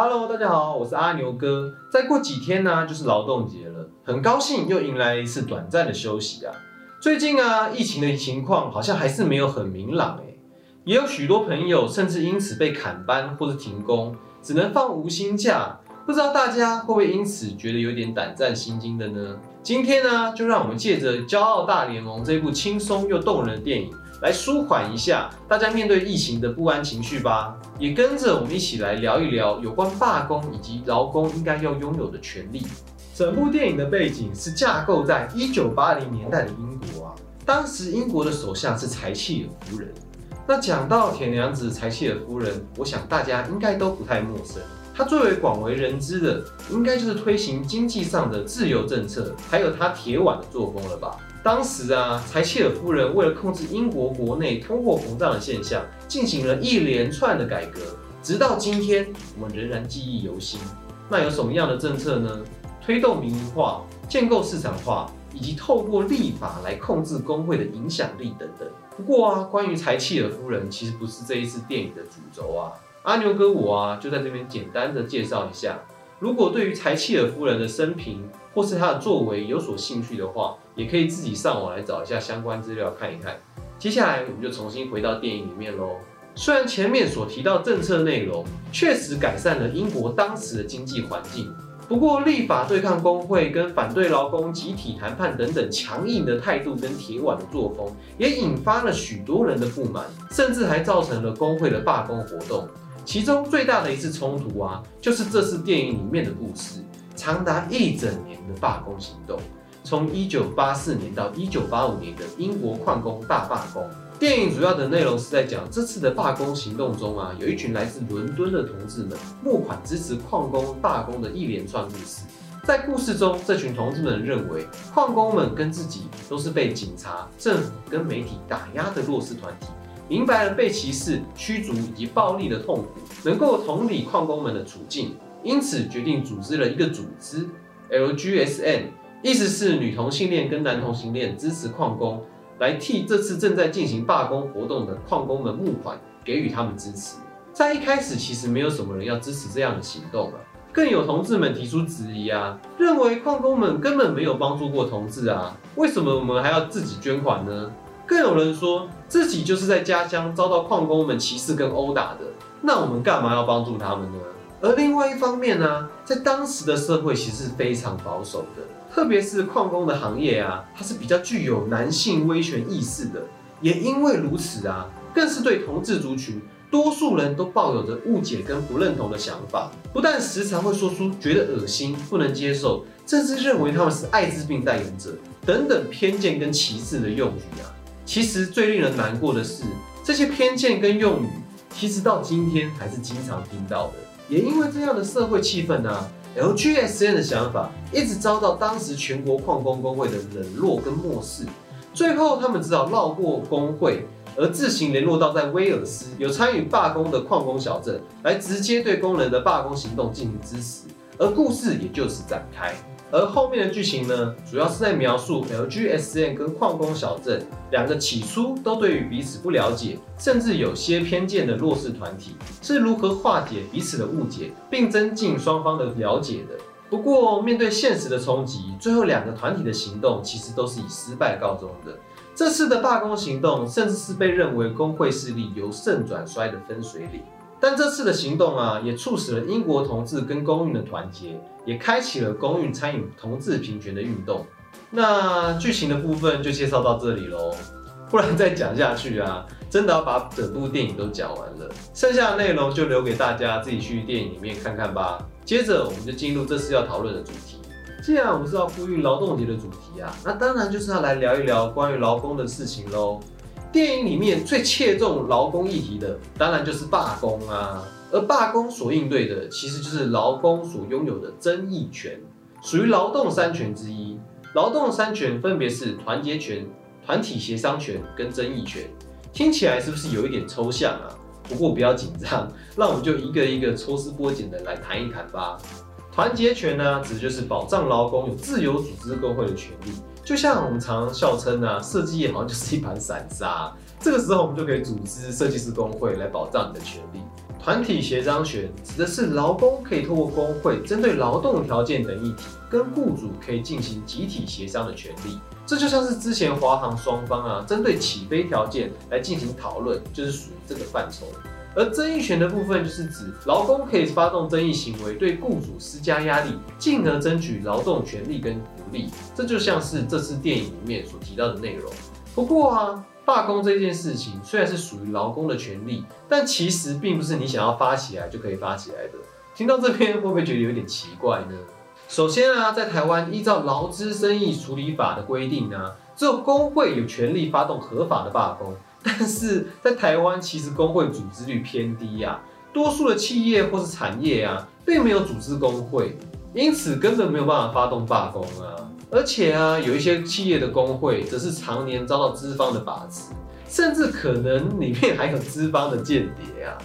Hello，大家好，我是阿牛哥。再过几天呢，就是劳动节了，很高兴又迎来一次短暂的休息啊。最近啊，疫情的情况好像还是没有很明朗哎，也有许多朋友甚至因此被砍班或是停工，只能放无薪假。不知道大家会不会因此觉得有点胆战心惊的呢？今天呢，就让我们借着《骄傲大联盟》这部轻松又动人的电影。来舒缓一下大家面对疫情的不安情绪吧，也跟着我们一起来聊一聊有关罢工以及劳工应该要拥有的权利。整部电影的背景是架构在一九八零年代的英国啊，当时英国的首相是柴契尔夫人。那讲到铁娘子柴契尔夫人，我想大家应该都不太陌生。她最为广为人知的，应该就是推行经济上的自由政策，还有她铁腕的作风了吧。当时啊，柴契尔夫人为了控制英国国内通货膨胀的现象，进行了一连串的改革，直到今天我们仍然记忆犹新。那有什么样的政策呢？推动民营化、建构市场化，以及透过立法来控制工会的影响力等等。不过啊，关于柴契尔夫人，其实不是这一次电影的主轴啊。阿牛哥我啊，就在这边简单的介绍一下。如果对于柴契尔夫人的生平或是她的作为有所兴趣的话，也可以自己上网来找一下相关资料看一看。接下来我们就重新回到电影里面喽。虽然前面所提到政策内容确实改善了英国当时的经济环境，不过立法对抗工会跟反对劳工集体谈判等等强硬的态度跟铁腕的作风，也引发了许多人的不满，甚至还造成了工会的罢工活动。其中最大的一次冲突啊，就是这次电影里面的故事，长达一整年的罢工行动，从一九八四年到一九八五年的英国矿工大罢工。电影主要的内容是在讲这次的罢工行动中啊，有一群来自伦敦的同志们募款支持矿工罢工的一连串故事。在故事中，这群同志们认为矿工们跟自己都是被警察、政府跟媒体打压的弱势团体。明白了被歧视、驱逐以及暴力的痛苦，能够同理矿工们的处境，因此决定组织了一个组织 LGSN，意思是女同性恋跟男同性恋支持矿工，来替这次正在进行罢工活动的矿工们募款，给予他们支持。在一开始，其实没有什么人要支持这样的行动啊，更有同志们提出质疑啊，认为矿工们根本没有帮助过同志啊，为什么我们还要自己捐款呢？更有人说自己就是在家乡遭到矿工们歧视跟殴打的，那我们干嘛要帮助他们呢？而另外一方面呢，在当时的社会其实是非常保守的，特别是矿工的行业啊，它是比较具有男性威权意识的，也因为如此啊，更是对同志族群多数人都抱有着误解跟不认同的想法，不但时常会说出觉得恶心、不能接受，甚至认为他们是艾滋病代言者等等偏见跟歧视的用语啊。其实最令人难过的是，这些偏见跟用语，其实到今天还是经常听到的。也因为这样的社会气氛呢，LGSN 的想法一直遭到当时全国矿工工会的冷落跟漠视。最后，他们只好绕过工会，而自行联络到在威尔斯有参与罢工的矿工小镇，来直接对工人的罢工行动进行支持。而故事也就此展开。而后面的剧情呢，主要是在描述 LGSN 跟矿工小镇两个起初都对于彼此不了解，甚至有些偏见的弱势团体是如何化解彼此的误解，并增进双方的了解的。不过，面对现实的冲击，最后两个团体的行动其实都是以失败告终的。这次的罢工行动，甚至是被认为工会势力由盛转衰的分水岭。但这次的行动啊，也促使了英国同志跟公运的团结，也开启了公运参与同志平权的运动。那剧情的部分就介绍到这里喽，不然再讲下去啊，真的要把整部电影都讲完了。剩下的内容就留给大家自己去电影里面看看吧。接着我们就进入这次要讨论的主题。既然我们是要呼吁劳动节的主题啊，那当然就是要来聊一聊关于劳工的事情喽。电影里面最切中劳工议题的，当然就是罢工啊。而罢工所应对的，其实就是劳工所拥有的争议权，属于劳动三权之一。劳动三权分别是团结权、团体协商权跟争议权。听起来是不是有一点抽象啊？不过不要紧张，让我们就一个一个抽丝剥茧的来谈一谈吧。团结权呢，指的就是保障劳工有自由组织工会的权利。就像我们常常笑称啊，设计业好像就是一盘散沙，这个时候我们就可以组织设计师工会来保障你的权利。团体协商权指的是劳工可以透过工会针对劳动条件等议题，跟雇主可以进行集体协商的权利。这就像是之前华航双方啊，针对起飞条件来进行讨论，就是属于这个范畴。而争议权的部分，就是指劳工可以发动争议行为，对雇主施加压力，进而争取劳动权利跟福利。这就像是这次电影里面所提到的内容。不过啊。罢工这件事情虽然是属于劳工的权利，但其实并不是你想要发起来就可以发起来的。听到这边会不会觉得有点奇怪呢？首先啊，在台湾依照劳资争议处理法的规定呢，只有工会有权利发动合法的罢工。但是在台湾其实工会组织率偏低呀，多数的企业或是产业啊，并没有组织工会，因此根本没有办法发动罢工啊。而且啊，有一些企业的工会则是常年遭到资方的把持，甚至可能里面还有资方的间谍啊。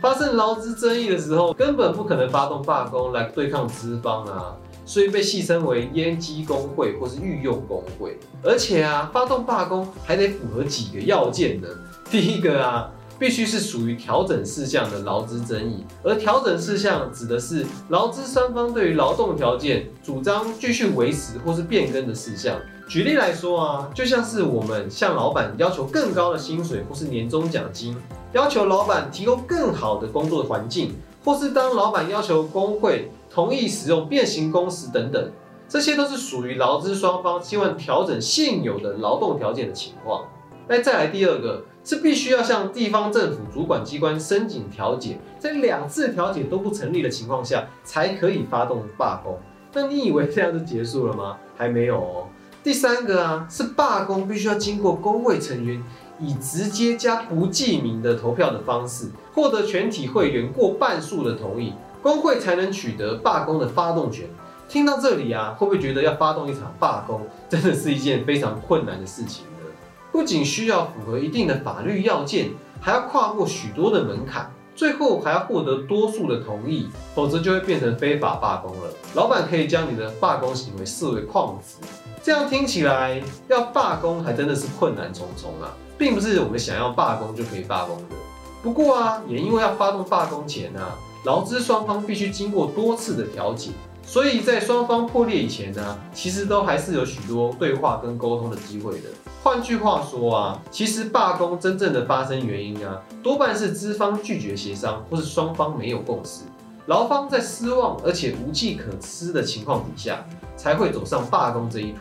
发生劳资争议的时候，根本不可能发动罢工来对抗资方啊，所以被戏称为烟机工会或是御用工会。而且啊，发动罢工还得符合几个要件呢。第一个啊。必须是属于调整事项的劳资争议，而调整事项指的是劳资双方对于劳动条件主张继续维持或是变更的事项。举例来说啊，就像是我们向老板要求更高的薪水或是年终奖金，要求老板提供更好的工作环境，或是当老板要求工会同意使用变形工时等等，这些都是属于劳资双方希望调整现有的劳动条件的情况。那再来第二个。是必须要向地方政府主管机关申请调解，在两次调解都不成立的情况下，才可以发动罢工。那你以为这样就结束了吗？还没有哦。第三个啊，是罢工必须要经过工会成员以直接加不记名的投票的方式，获得全体会员过半数的同意，工会才能取得罢工的发动权。听到这里啊，会不会觉得要发动一场罢工，真的是一件非常困难的事情呢？不仅需要符合一定的法律要件，还要跨过许多的门槛，最后还要获得多数的同意，否则就会变成非法罢工了。老板可以将你的罢工行为视为旷职，这样听起来要罢工还真的是困难重重啊，并不是我们想要罢工就可以罢工的。不过啊，也因为要发动罢工前啊，劳资双方必须经过多次的调解，所以在双方破裂以前呢，其实都还是有许多对话跟沟通的机会的。换句话说啊，其实罢工真正的发生原因啊，多半是资方拒绝协商，或是双方没有共识，劳方在失望而且无计可施的情况底下，才会走上罢工这一途，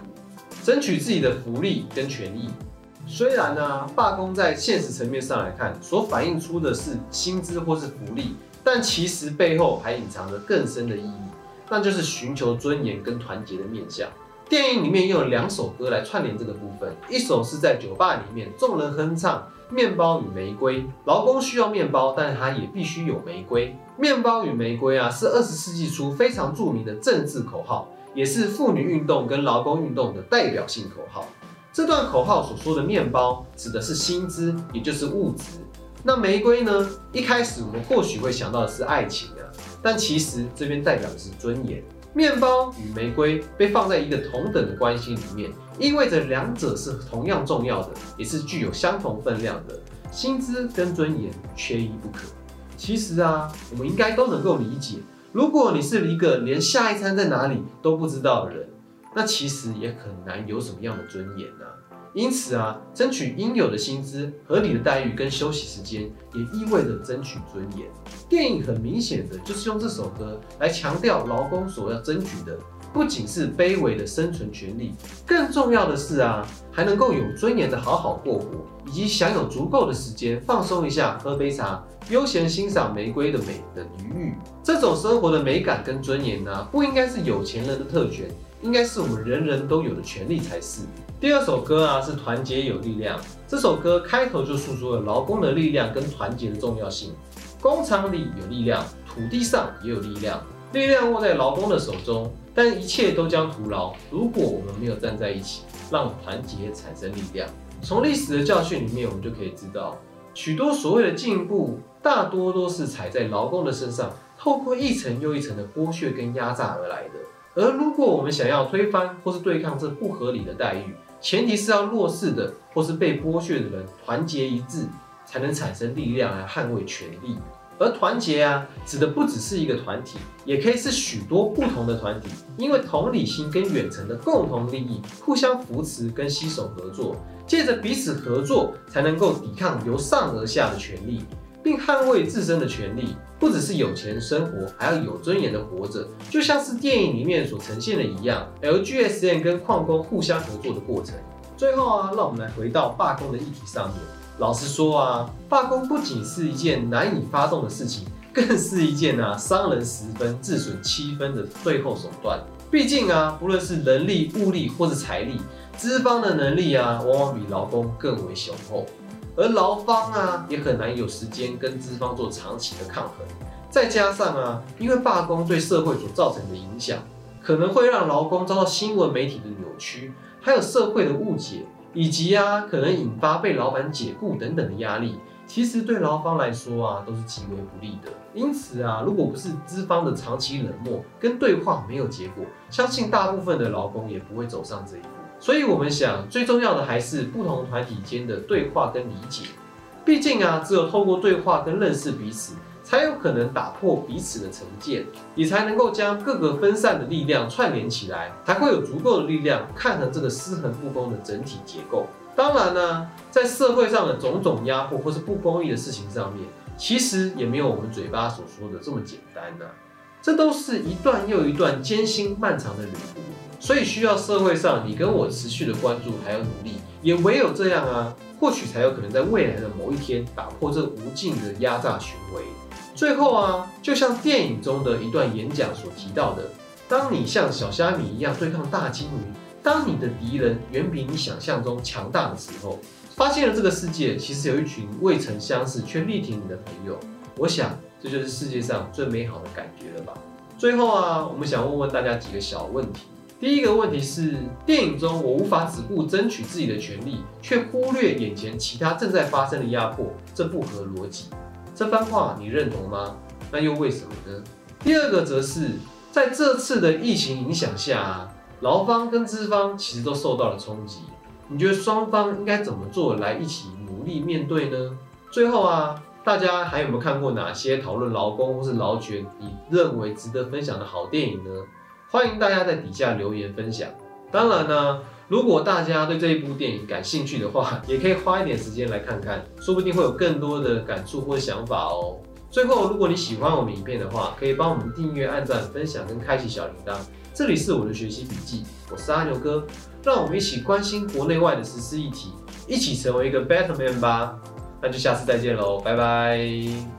争取自己的福利跟权益。虽然呢，罢工在现实层面上来看，所反映出的是薪资或是福利，但其实背后还隐藏着更深的意义，那就是寻求尊严跟团结的面向。电影里面又有两首歌来串联这个部分，一首是在酒吧里面众人哼唱《面包与玫瑰》，劳工需要面包，但他也必须有玫瑰。面包与玫瑰啊，是二十世纪初非常著名的政治口号，也是妇女运动跟劳工运动的代表性口号。这段口号所说的面包，指的是薪资，也就是物质。那玫瑰呢？一开始我们或许会想到的是爱情啊，但其实这边代表的是尊严。面包与玫瑰被放在一个同等的关系里面，意味着两者是同样重要的，也是具有相同分量的。薪资跟尊严缺一不可。其实啊，我们应该都能够理解，如果你是一个连下一餐在哪里都不知道的人，那其实也很难有什么样的尊严呢。因此啊，争取应有的薪资、合理的待遇跟休息时间，也意味着争取尊严。电影很明显的就是用这首歌来强调劳工所要争取的，不仅是卑微的生存权利，更重要的是啊，还能够有尊严的好好过活，以及享有足够的时间放松一下，喝杯茶，悠闲欣赏玫瑰的美的余裕。这种生活的美感跟尊严呢，不应该是有钱人的特权，应该是我们人人都有的权利才是。第二首歌啊是团结有力量。这首歌开头就诉说了劳工的力量跟团结的重要性。工厂里有力量，土地上也有力量，力量握在劳工的手中，但一切都将徒劳。如果我们没有站在一起，让团结产生力量。从历史的教训里面，我们就可以知道，许多所谓的进步，大多都是踩在劳工的身上，透过一层又一层的剥削跟压榨而来的。而如果我们想要推翻或是对抗这不合理的待遇，前提是要弱势的或是被剥削的人团结一致，才能产生力量来捍卫权利。而团结啊，指的不只是一个团体，也可以是许多不同的团体，因为同理心跟远程的共同利益，互相扶持跟携手合作，借着彼此合作，才能够抵抗由上而下的权力，并捍卫自身的权利。不只是有钱生活，还要有尊严的活着，就像是电影里面所呈现的一样，LGSN 跟矿工互相合作的过程。最后啊，让我们来回到罢工的议题上面。老实说啊，罢工不仅是一件难以发动的事情，更是一件啊伤人十分、自损七分的最后手段。毕竟啊，不论是人力、物力或是财力，资方的能力啊，往往比劳工更为雄厚，而劳方啊，也很难有时间跟资方做长期的抗衡。再加上啊，因为罢工对社会所造成的影响，可能会让劳工遭到新闻媒体的扭曲，还有社会的误解。以及啊，可能引发被老板解雇等等的压力，其实对劳方来说啊，都是极为不利的。因此啊，如果不是资方的长期冷漠跟对话没有结果，相信大部分的劳工也不会走上这一步。所以，我们想最重要的还是不同团体间的对话跟理解。毕竟啊，只有透过对话跟认识彼此。才有可能打破彼此的成见，也才能够将各个分散的力量串联起来，才会有足够的力量抗衡这个失衡不公的整体结构。当然呢，在社会上的种种压迫或是不公义的事情上面，其实也没有我们嘴巴所说的这么简单呐。这都是一段又一段艰辛漫长的旅途，所以需要社会上你跟我持续的关注还有努力，也唯有这样啊，或许才有可能在未来的某一天打破这无尽的压榨循环。最后啊，就像电影中的一段演讲所提到的，当你像小虾米一样对抗大鲸鱼，当你的敌人远比你想象中强大的时候，发现了这个世界其实有一群未曾相识却力挺你的朋友，我想这就是世界上最美好的感觉了吧。最后啊，我们想问问大家几个小问题。第一个问题是，电影中我无法只顾争取自己的权利，却忽略眼前其他正在发生的压迫，这不合逻辑。这番话你认同吗？那又为什么呢？第二个则是在这次的疫情影响下，劳方跟资方其实都受到了冲击。你觉得双方应该怎么做来一起努力面对呢？最后啊，大家还有没有看过哪些讨论劳工或是劳权你认为值得分享的好电影呢？欢迎大家在底下留言分享。当然呢。如果大家对这一部电影感兴趣的话，也可以花一点时间来看看，说不定会有更多的感触或想法哦。最后，如果你喜欢我们影片的话，可以帮我们订阅、按赞、分享跟开启小铃铛。这里是我的学习笔记，我是阿牛哥，让我们一起关心国内外的实施议题，一起成为一个 better man 吧。那就下次再见喽，拜拜。